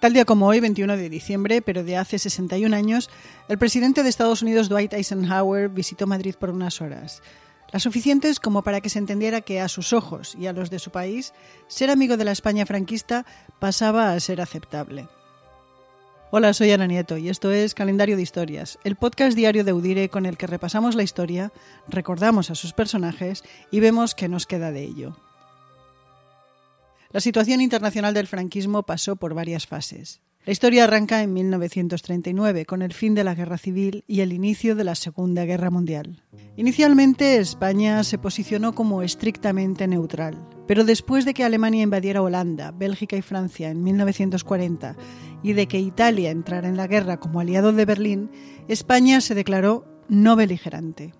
Tal día como hoy, 21 de diciembre, pero de hace 61 años, el presidente de Estados Unidos, Dwight Eisenhower, visitó Madrid por unas horas. Las suficientes como para que se entendiera que a sus ojos y a los de su país, ser amigo de la España franquista pasaba a ser aceptable. Hola, soy Ana Nieto y esto es Calendario de Historias, el podcast diario de Udire con el que repasamos la historia, recordamos a sus personajes y vemos qué nos queda de ello. La situación internacional del franquismo pasó por varias fases. La historia arranca en 1939, con el fin de la Guerra Civil y el inicio de la Segunda Guerra Mundial. Inicialmente, España se posicionó como estrictamente neutral, pero después de que Alemania invadiera Holanda, Bélgica y Francia en 1940 y de que Italia entrara en la guerra como aliado de Berlín, España se declaró no beligerante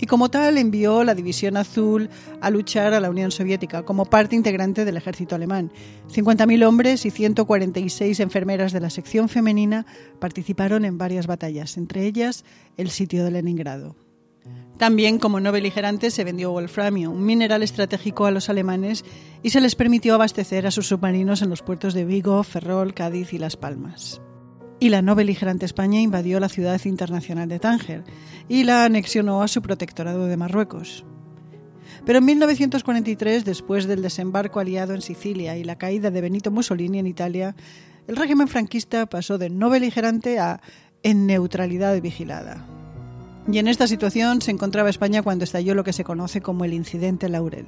y como tal envió la División Azul a luchar a la Unión Soviética como parte integrante del ejército alemán. 50.000 hombres y 146 enfermeras de la sección femenina participaron en varias batallas, entre ellas el sitio de Leningrado. También, como no beligerante, se vendió wolframio, un mineral estratégico a los alemanes, y se les permitió abastecer a sus submarinos en los puertos de Vigo, Ferrol, Cádiz y Las Palmas y la no beligerante España invadió la ciudad internacional de Tánger y la anexionó a su protectorado de Marruecos. Pero en 1943, después del desembarco aliado en Sicilia y la caída de Benito Mussolini en Italia, el régimen franquista pasó de no beligerante a en neutralidad vigilada. Y en esta situación se encontraba España cuando estalló lo que se conoce como el incidente Laurel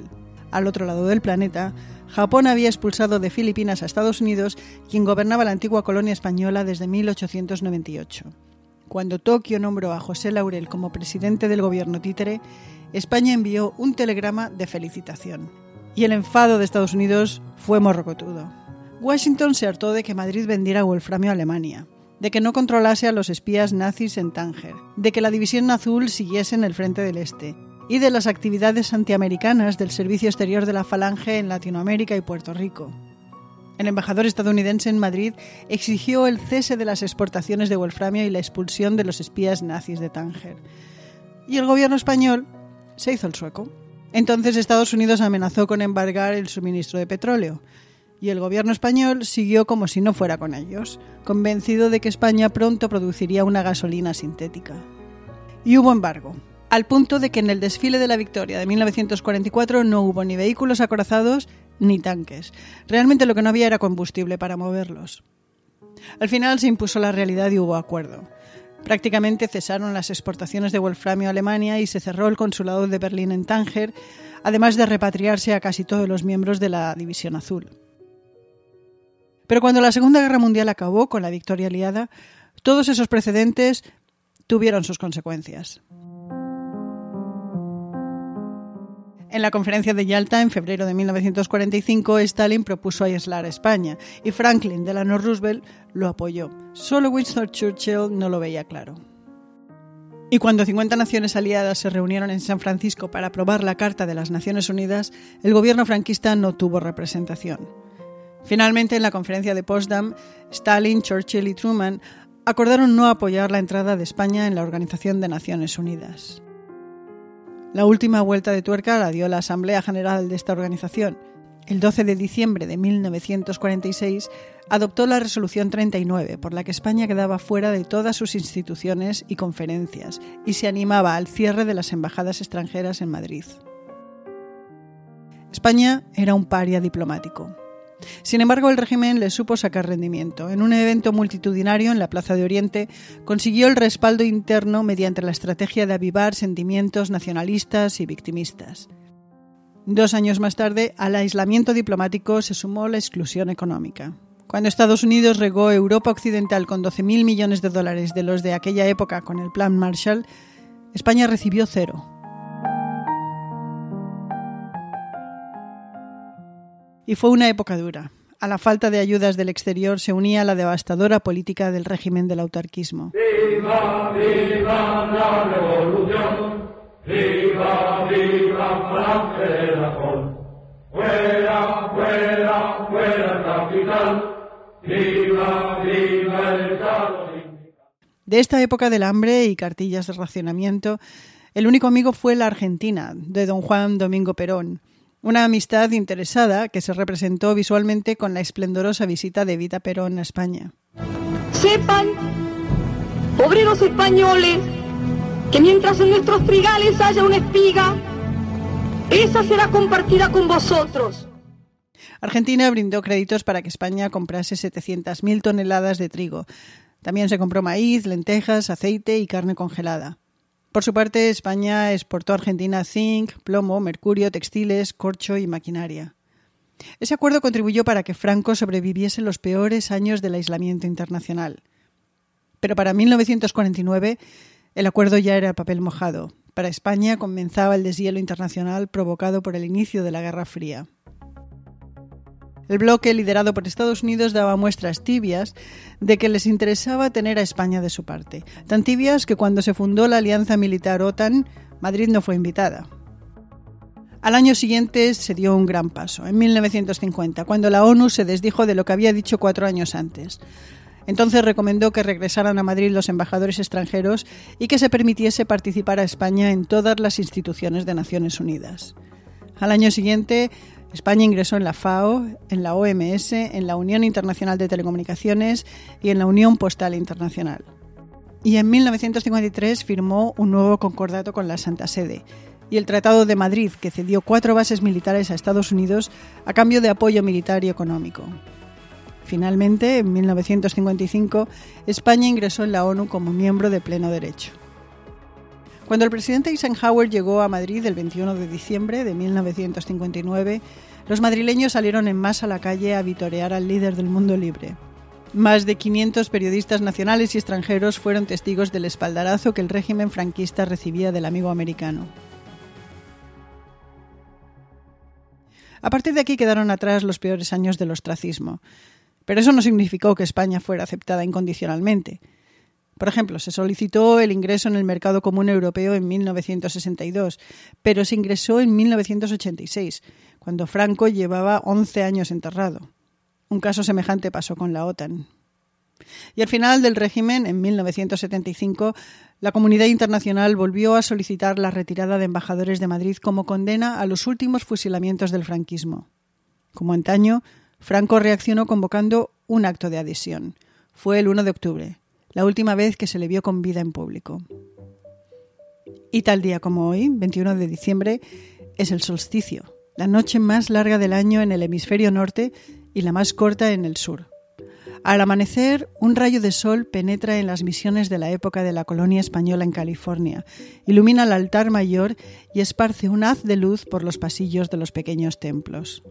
al otro lado del planeta, Japón había expulsado de Filipinas a Estados Unidos, quien gobernaba la antigua colonia española desde 1898. Cuando Tokio nombró a José Laurel como presidente del gobierno títere, España envió un telegrama de felicitación. Y el enfado de Estados Unidos fue morrocotudo. Washington se hartó de que Madrid vendiera wolframio a Alemania, de que no controlase a los espías nazis en Tánger, de que la División Azul siguiese en el frente del Este y de las actividades antiamericanas del Servicio Exterior de la Falange en Latinoamérica y Puerto Rico. El embajador estadounidense en Madrid exigió el cese de las exportaciones de wolframio y la expulsión de los espías nazis de Tánger. Y el gobierno español se hizo el sueco. Entonces Estados Unidos amenazó con embargar el suministro de petróleo. Y el gobierno español siguió como si no fuera con ellos, convencido de que España pronto produciría una gasolina sintética. Y hubo embargo, al punto de que en el desfile de la Victoria de 1944 no hubo ni vehículos acorazados ni tanques. Realmente lo que no había era combustible para moverlos. Al final se impuso la realidad y hubo acuerdo. Prácticamente cesaron las exportaciones de wolframio a Alemania y se cerró el consulado de Berlín en Tánger, además de repatriarse a casi todos los miembros de la División Azul. Pero cuando la Segunda Guerra Mundial acabó con la victoria aliada, todos esos precedentes tuvieron sus consecuencias. En la conferencia de Yalta, en febrero de 1945, Stalin propuso aislar a España y Franklin Delano Roosevelt lo apoyó. Solo Winston Churchill no lo veía claro. Y cuando 50 naciones aliadas se reunieron en San Francisco para aprobar la Carta de las Naciones Unidas, el gobierno franquista no tuvo representación. Finalmente, en la conferencia de Potsdam, Stalin, Churchill y Truman acordaron no apoyar la entrada de España en la Organización de Naciones Unidas. La última vuelta de tuerca la dio la Asamblea General de esta organización. El 12 de diciembre de 1946 adoptó la Resolución 39, por la que España quedaba fuera de todas sus instituciones y conferencias y se animaba al cierre de las embajadas extranjeras en Madrid. España era un paria diplomático. Sin embargo, el régimen le supo sacar rendimiento. En un evento multitudinario en la Plaza de Oriente consiguió el respaldo interno mediante la estrategia de avivar sentimientos nacionalistas y victimistas. Dos años más tarde, al aislamiento diplomático se sumó la exclusión económica. Cuando Estados Unidos regó Europa Occidental con 12.000 millones de dólares de los de aquella época con el Plan Marshall, España recibió cero. Y fue una época dura. A la falta de ayudas del exterior se unía la devastadora política del régimen del autarquismo. De esta época del hambre y cartillas de racionamiento, el único amigo fue la Argentina, de don Juan Domingo Perón, Una amistad interesada que se representó visualmente con la esplendorosa visita de Vita Perón a España. Sepan, obreros españoles, que mientras en nuestros trigales haya una espiga, esa será compartida con vosotros. Argentina brindó créditos para que España comprase 700.000 toneladas de trigo. También se compró maíz, lentejas, aceite y carne congelada. Por su parte, España exportó a Argentina zinc, plomo, mercurio, textiles, corcho y maquinaria. Ese acuerdo contribuyó para que Franco sobreviviese los peores años del aislamiento internacional. Pero para 1949 el acuerdo ya era papel mojado. Para España comenzaba el deshielo internacional provocado por el inicio de la Guerra Fría. El bloque liderado por Estados Unidos daba muestras tibias de que les interesaba tener a España de su parte, tan tibias que cuando se fundó la alianza militar OTAN, Madrid no fue invitada. Al año siguiente se dio un gran paso, en 1950, cuando la ONU se desdijo de lo que había dicho cuatro años antes. Entonces recomendó que regresaran a Madrid los embajadores extranjeros y que se permitiese participar a España en todas las instituciones de Naciones Unidas. Al año siguiente, España ingresó en la FAO, en la OMS, en la Unión Internacional de Telecomunicaciones y en la Unión Postal Internacional. Y en 1953 firmó un nuevo concordato con la Santa Sede y el Tratado de Madrid, que cedió cuatro bases militares a Estados Unidos a cambio de apoyo militar y económico. Finalmente, en 1955, España ingresó en la ONU como miembro de pleno derecho. Cuando el presidente Eisenhower llegó a Madrid el 21 de diciembre de 1959, los madrileños salieron en masa a la calle a vitorear al líder del mundo libre. Más de 500 periodistas nacionales y extranjeros fueron testigos del espaldarazo que el régimen franquista recibía del amigo americano. A partir de aquí quedaron atrás los peores años del ostracismo. Pero eso no significó que España fuera aceptada incondicionalmente. Por ejemplo, se solicitó el ingreso en el mercado común europeo en 1962, pero se ingresó en 1986, cuando Franco llevaba 11 años enterrado. Un caso semejante pasó con la OTAN. Y al final del régimen, en 1975, la comunidad internacional volvió a solicitar la retirada de embajadores de Madrid como condena a los últimos fusilamientos del franquismo. Como antaño, Franco reaccionó convocando un acto de adhesión. Fue el 1 de octubre la última vez que se le vio con vida en público. Y tal día como hoy, 21 de diciembre, es el solsticio, la noche más larga del año en el hemisferio norte y la más corta en el sur. Al amanecer, un rayo de sol penetra en las misiones de la época de la colonia española en California, ilumina el altar mayor y esparce un haz de luz por los pasillos de los pequeños templos.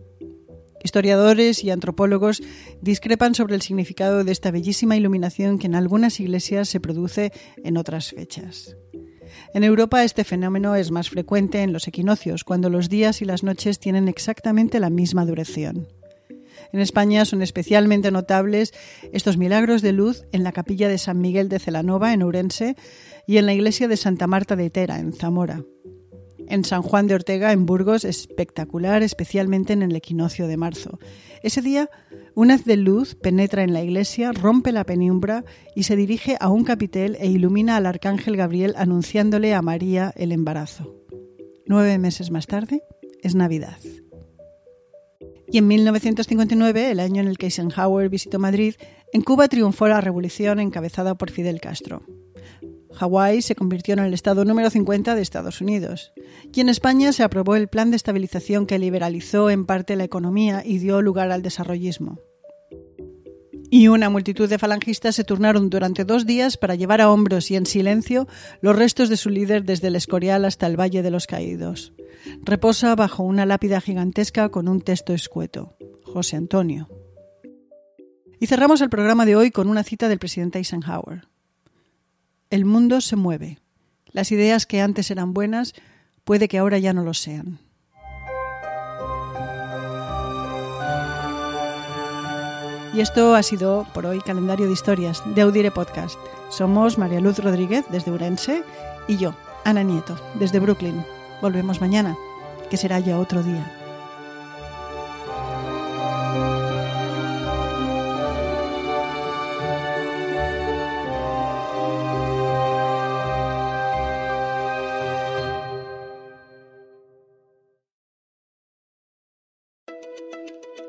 Historiadores y antropólogos discrepan sobre el significado de esta bellísima iluminación que en algunas iglesias se produce en otras fechas. En Europa este fenómeno es más frecuente en los equinoccios, cuando los días y las noches tienen exactamente la misma duración. En España son especialmente notables estos milagros de luz en la capilla de San Miguel de Celanova, en Ourense, y en la iglesia de Santa Marta de Tera, en Zamora en San Juan de Ortega, en Burgos, espectacular, especialmente en el equinoccio de marzo. Ese día, un haz de luz penetra en la iglesia, rompe la penumbra y se dirige a un capitel e ilumina al arcángel Gabriel anunciándole a María el embarazo. Nueve meses más tarde, es Navidad. Y en 1959, el año en el que Eisenhower visitó Madrid, en Cuba triunfó la revolución encabezada por Fidel Castro. Hawái se convirtió en el estado número 50 de Estados Unidos. Y en España se aprobó el plan de estabilización que liberalizó en parte la economía y dio lugar al desarrollismo. Y una multitud de falangistas se turnaron durante dos días para llevar a hombros y en silencio los restos de su líder desde el Escorial hasta el Valle de los Caídos. Reposa bajo una lápida gigantesca con un texto escueto. José Antonio. Y cerramos el programa de hoy con una cita del presidente Eisenhower. El mundo se mueve. Las ideas que antes eran buenas puede que ahora ya no lo sean. Y esto ha sido por hoy Calendario de Historias de Audire Podcast. Somos María Luz Rodríguez desde Urense y yo, Ana Nieto, desde Brooklyn. Volvemos mañana, que será ya otro día.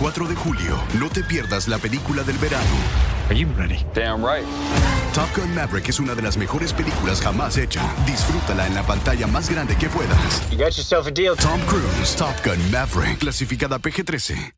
Este 4 de julio, no te pierdas la película del verano. Are you ready? Damn right. Top Gun Maverick es una de las mejores películas jamás hecha. Disfrútala en la pantalla más grande que puedas. You got yourself a deal. Tom Cruise, Top Gun Maverick, clasificada PG-13.